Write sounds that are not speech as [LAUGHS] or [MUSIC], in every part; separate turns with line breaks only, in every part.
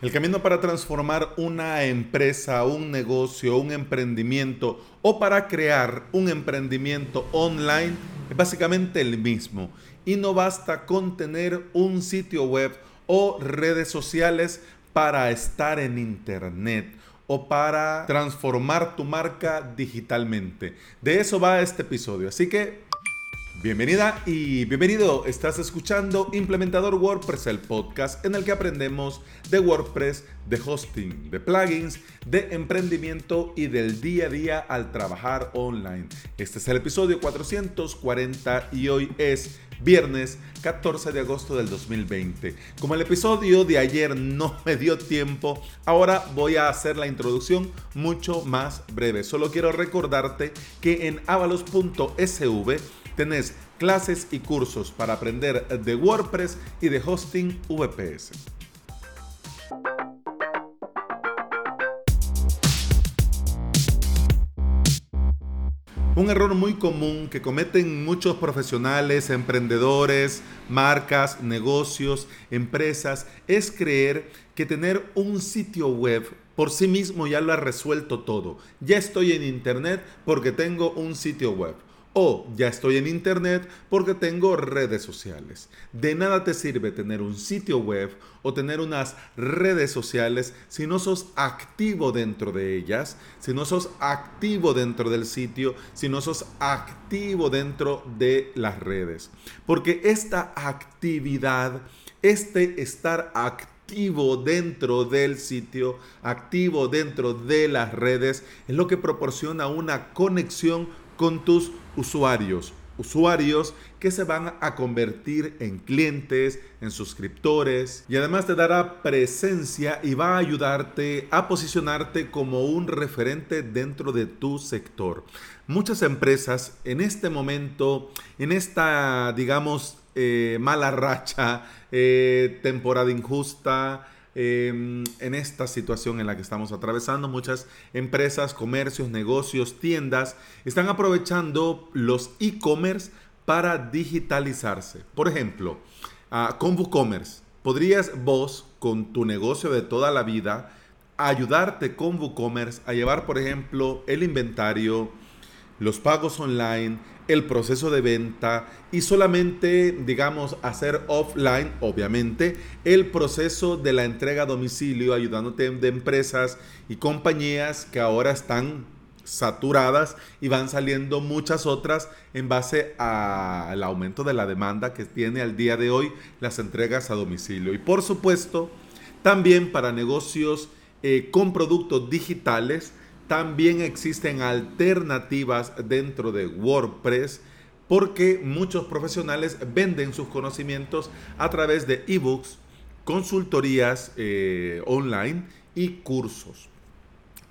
El camino para transformar una empresa, un negocio, un emprendimiento o para crear un emprendimiento online es básicamente el mismo. Y no basta con tener un sitio web o redes sociales para estar en internet o para transformar tu marca digitalmente. De eso va este episodio. Así que Bienvenida y bienvenido. Estás escuchando Implementador WordPress, el podcast en el que aprendemos de WordPress, de hosting, de plugins, de emprendimiento y del día a día al trabajar online. Este es el episodio 440 y hoy es viernes 14 de agosto del 2020. Como el episodio de ayer no [LAUGHS] me dio tiempo, ahora voy a hacer la introducción mucho más breve. Solo quiero recordarte que en avalos.sv tenés clases y cursos para aprender de WordPress y de hosting VPS. Un error muy común que cometen muchos profesionales, emprendedores, marcas, negocios, empresas, es creer que tener un sitio web por sí mismo ya lo ha resuelto todo. Ya estoy en Internet porque tengo un sitio web. O ya estoy en internet porque tengo redes sociales. De nada te sirve tener un sitio web o tener unas redes sociales si no sos activo dentro de ellas, si no sos activo dentro del sitio, si no sos activo dentro de las redes. Porque esta actividad, este estar activo dentro del sitio, activo dentro de las redes, es lo que proporciona una conexión con tus usuarios. Usuarios que se van a convertir en clientes, en suscriptores y además te dará presencia y va a ayudarte a posicionarte como un referente dentro de tu sector. Muchas empresas en este momento, en esta, digamos, eh, mala racha, eh, temporada injusta, Em, en esta situación en la que estamos atravesando. Muchas empresas, comercios, negocios, tiendas están aprovechando los e-commerce para digitalizarse. Por ejemplo, uh, con WooCommerce, podrías vos, con tu negocio de toda la vida, ayudarte con WooCommerce a llevar, por ejemplo, el inventario, los pagos online, el proceso de venta y solamente, digamos, hacer offline, obviamente, el proceso de la entrega a domicilio, ayudándote de empresas y compañías que ahora están saturadas y van saliendo muchas otras en base al aumento de la demanda que tiene al día de hoy las entregas a domicilio. Y por supuesto, también para negocios eh, con productos digitales, también existen alternativas dentro de WordPress porque muchos profesionales venden sus conocimientos a través de ebooks, consultorías eh, online y cursos.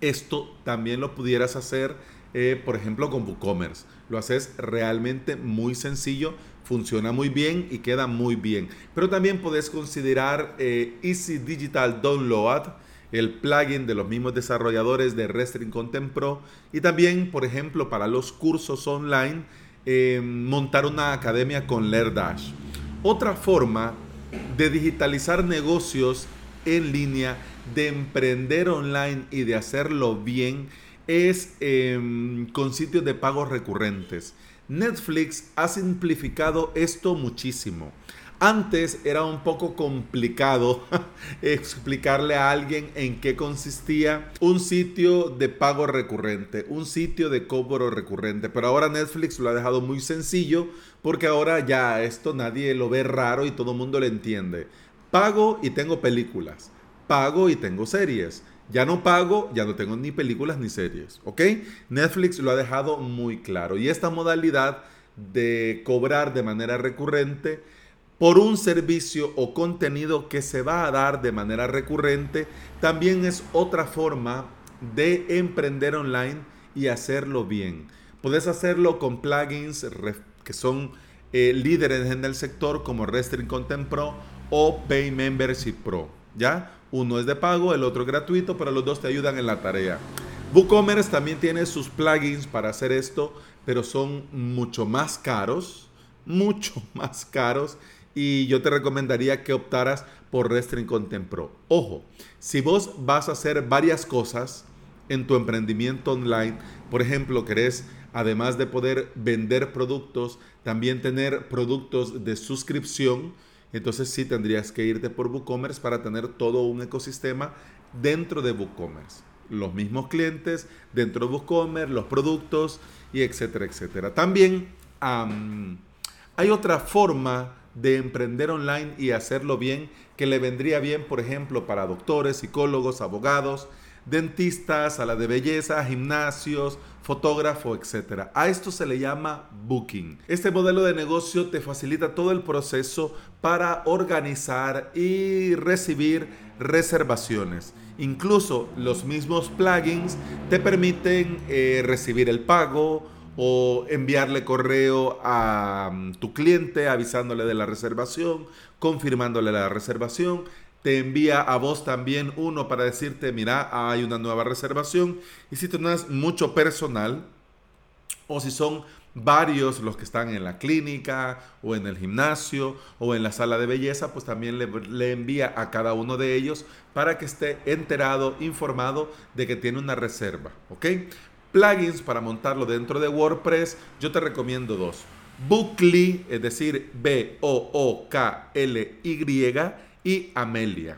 Esto también lo pudieras hacer, eh, por ejemplo, con WooCommerce. Lo haces realmente muy sencillo, funciona muy bien y queda muy bien. Pero también puedes considerar eh, Easy Digital Download el plugin de los mismos desarrolladores de Restring Content Pro y también, por ejemplo, para los cursos online, eh, montar una academia con LearDash. Otra forma de digitalizar negocios en línea, de emprender online y de hacerlo bien es em, con sitios de pagos recurrentes. Netflix ha simplificado esto muchísimo. Antes era un poco complicado [LAUGHS] explicarle a alguien en qué consistía un sitio de pago recurrente, un sitio de cobro recurrente, pero ahora Netflix lo ha dejado muy sencillo porque ahora ya esto nadie lo ve raro y todo el mundo lo entiende. Pago y tengo películas, pago y tengo series. Ya no pago, ya no tengo ni películas ni series, ¿ok? Netflix lo ha dejado muy claro y esta modalidad de cobrar de manera recurrente por un servicio o contenido que se va a dar de manera recurrente, también es otra forma de emprender online y hacerlo bien. Puedes hacerlo con plugins que son eh, líderes en el sector como Restring Content Pro o Pay Membership Pro. ¿Ya? Uno es de pago, el otro es gratuito, pero los dos te ayudan en la tarea. WooCommerce también tiene sus plugins para hacer esto, pero son mucho más caros, mucho [LAUGHS] más caros y yo te recomendaría que optaras por Restring Content Pro. Ojo, si vos vas a hacer varias cosas en tu emprendimiento online, por ejemplo, querés, además de poder vender productos, también tener productos de suscripción, entonces sí tendrías que irte por WooCommerce para tener todo un ecosistema dentro de WooCommerce. Los mismos clientes dentro de WooCommerce, los productos y etcétera, etcétera. También hay otra forma de emprender online y hacerlo bien que le vendría bien, por ejemplo, para doctores, psicólogos, abogados, dentistas, a la de belleza, gimnasios, fotógrafo, etc. A esto se le llama booking. Este modelo de negocio te facilita todo el proceso para organizar y recibir reservaciones. Incluso los mismos plugins te permiten eh, recibir el pago o enviarle correo a mm, tu cliente avisándole de la reservación, confirmándole la reservación te envía a vos también uno para decirte, mira, hay una nueva reservación. Y si tenés mucho personal, o si son varios los que están en la clínica o en el gimnasio o en la sala de belleza, pues también le, envía a cada uno de ellos para que esté enterado, informado de que tiene una reserva, ¿ok? Plugins para montarlo dentro de WordPress, yo te recomiendo dos. Bookly, es decir, B-O-O-K-L-Y, y Amelia.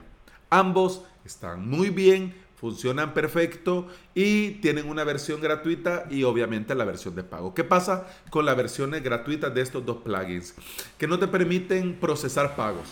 Ambos están muy bien, funcionan perfecto y tienen una versión gratuita y obviamente la versión de pago. ¿Qué pasa con las versiones gratuitas de estos dos plugins? Que no te permiten procesar pagos.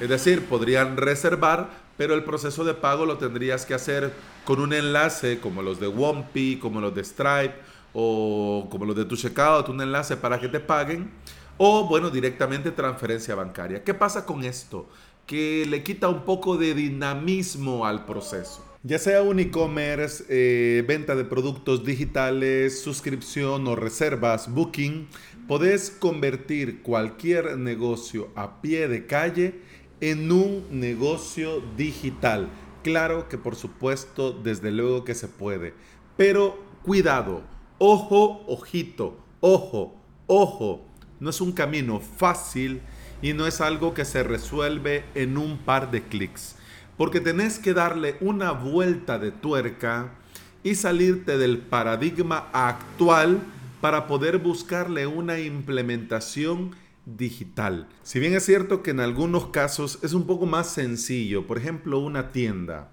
Es decir, podrían reservar, pero el proceso de pago lo tendrías que hacer con un enlace como los de Wompi, como los de Stripe o como los de tu checkout, un enlace para que te paguen o bueno, directamente transferencia bancaria. ¿Qué pasa con esto? que le quita un poco de dinamismo al proceso. Ya sea un e-commerce, eh, venta de productos digitales, suscripción o reservas, booking, podés convertir cualquier negocio a pie de calle en un negocio digital. Claro que por supuesto, desde luego que se puede. Pero cuidado, ojo, ojito, ojo, ojo. No es un camino fácil y no es algo que se resuelve en un par de clics. Porque tenés que darle una vuelta de tuerca y salirte del paradigma actual para poder buscarle una implementación digital. Si bien es cierto que en algunos casos es un poco más sencillo, por ejemplo una tienda.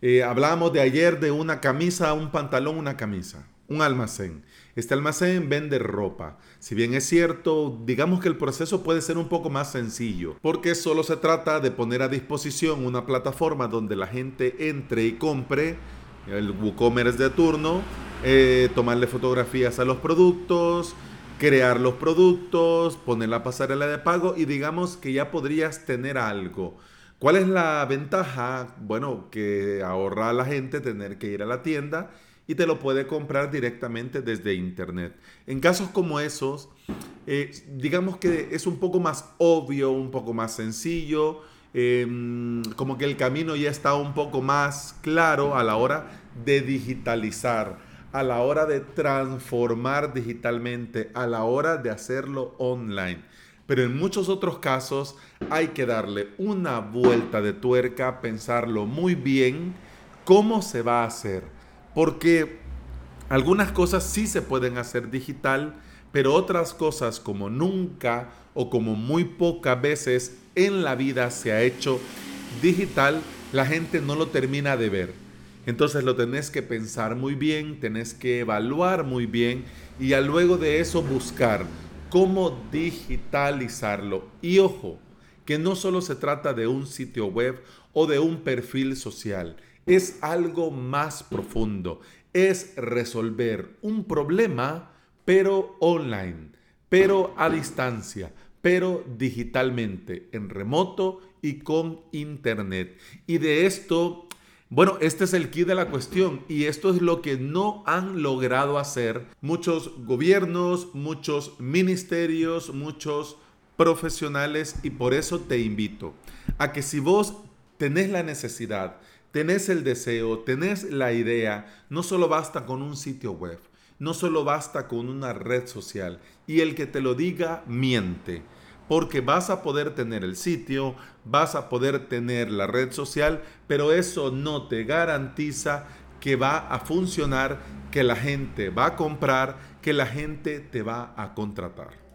Eh, hablábamos de ayer de una camisa, un pantalón, una camisa, un almacén. Este almacén vende ropa. Si bien es cierto, digamos que el proceso puede ser un poco más sencillo, porque solo se trata de poner a disposición una plataforma donde la gente entre y compre el WooCommerce de turno, eh, tomarle fotografías a los productos, crear los productos, poner la pasarela de pago y digamos que ya podrías tener algo. ¿Cuál es la ventaja? Bueno, que ahorra a la gente tener que ir a la tienda y te lo puede comprar directamente desde internet. En casos como esos, eh, digamos que es un poco más obvio, un poco más sencillo, em, como que el camino ya está un poco más claro a la hora de digitalizar, a la hora de transformar digitalmente, a la hora de hacerlo online. Pero en muchos otros casos hay que darle una vuelta de tuerca, pensarlo muy bien, cómo se va a hacer porque algunas cosas sí se pueden hacer digital, pero otras cosas como nunca o como muy pocas veces en la vida se ha hecho digital, la gente no lo termina de ver. Entonces lo tenés que pensar muy bien, tenés que evaluar muy bien y a luego de eso buscar cómo digitalizarlo. Y ojo, que no solo se trata de un sitio web o de un perfil social es algo más profundo. Es resolver un problema, pero online, pero a distancia, pero digitalmente, en remoto y con internet. Y de esto, bueno, este es el key de la cuestión y esto es lo que no han logrado hacer muchos gobiernos, muchos ministerios, muchos profesionales y por eso te invito a que si vos tenés la necesidad tenés el deseo, tenés la idea, no solo basta con un sitio web, no solo basta con una red social y el que te lo diga miente. Porque vas a poder tener el sitio, vas a poder tener la red social, pero eso no te garantiza que va a funcionar, que la gente va a comprar, que la gente te va a contratar.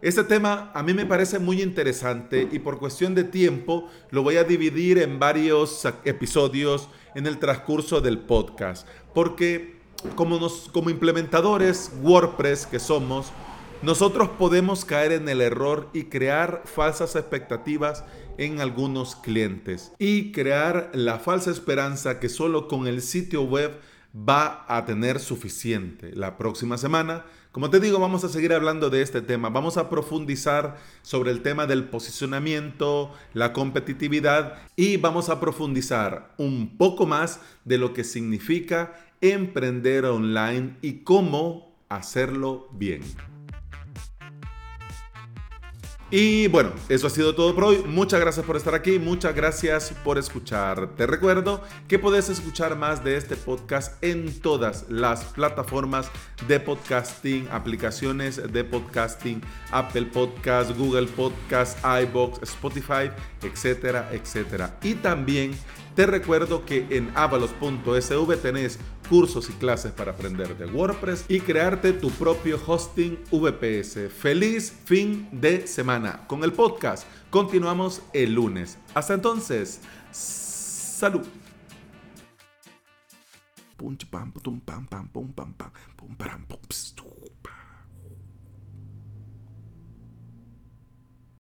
Este tema a mí me parece muy interesante y por cuestión de tiempo lo voy a dividir en varios episodios en el transcurso del podcast, porque como, nos, como implementadores WordPress que somos, nosotros podemos caer en el error y crear falsas expectativas en algunos clientes y crear la falsa esperanza que solo con el sitio web va a tener suficiente. La próxima semana, como te digo, vamos a seguir hablando de este tema. Vamos a profundizar sobre el tema del posicionamiento, la competitividad y vamos a profundizar un poco más de lo que significa emprender online y cómo hacerlo bien. Y bueno, eso ha sido todo por hoy. Muchas gracias por estar aquí, muchas gracias por escuchar. Te recuerdo que puedes escuchar más de este podcast en todas las plataformas de podcasting, aplicaciones de podcasting, Apple Podcast, Google Podcast, iBox, Spotify, etcétera, etcétera. Y también te recuerdo que en avalos.sv tenés cursos y clases para aprender de WordPress y crearte tu propio hosting VPS. Feliz fin de semana. Con el podcast continuamos el lunes. Hasta entonces, salud. Pum, pam, pum, pam, pam, pum, pam, pam, pum, pam, pum,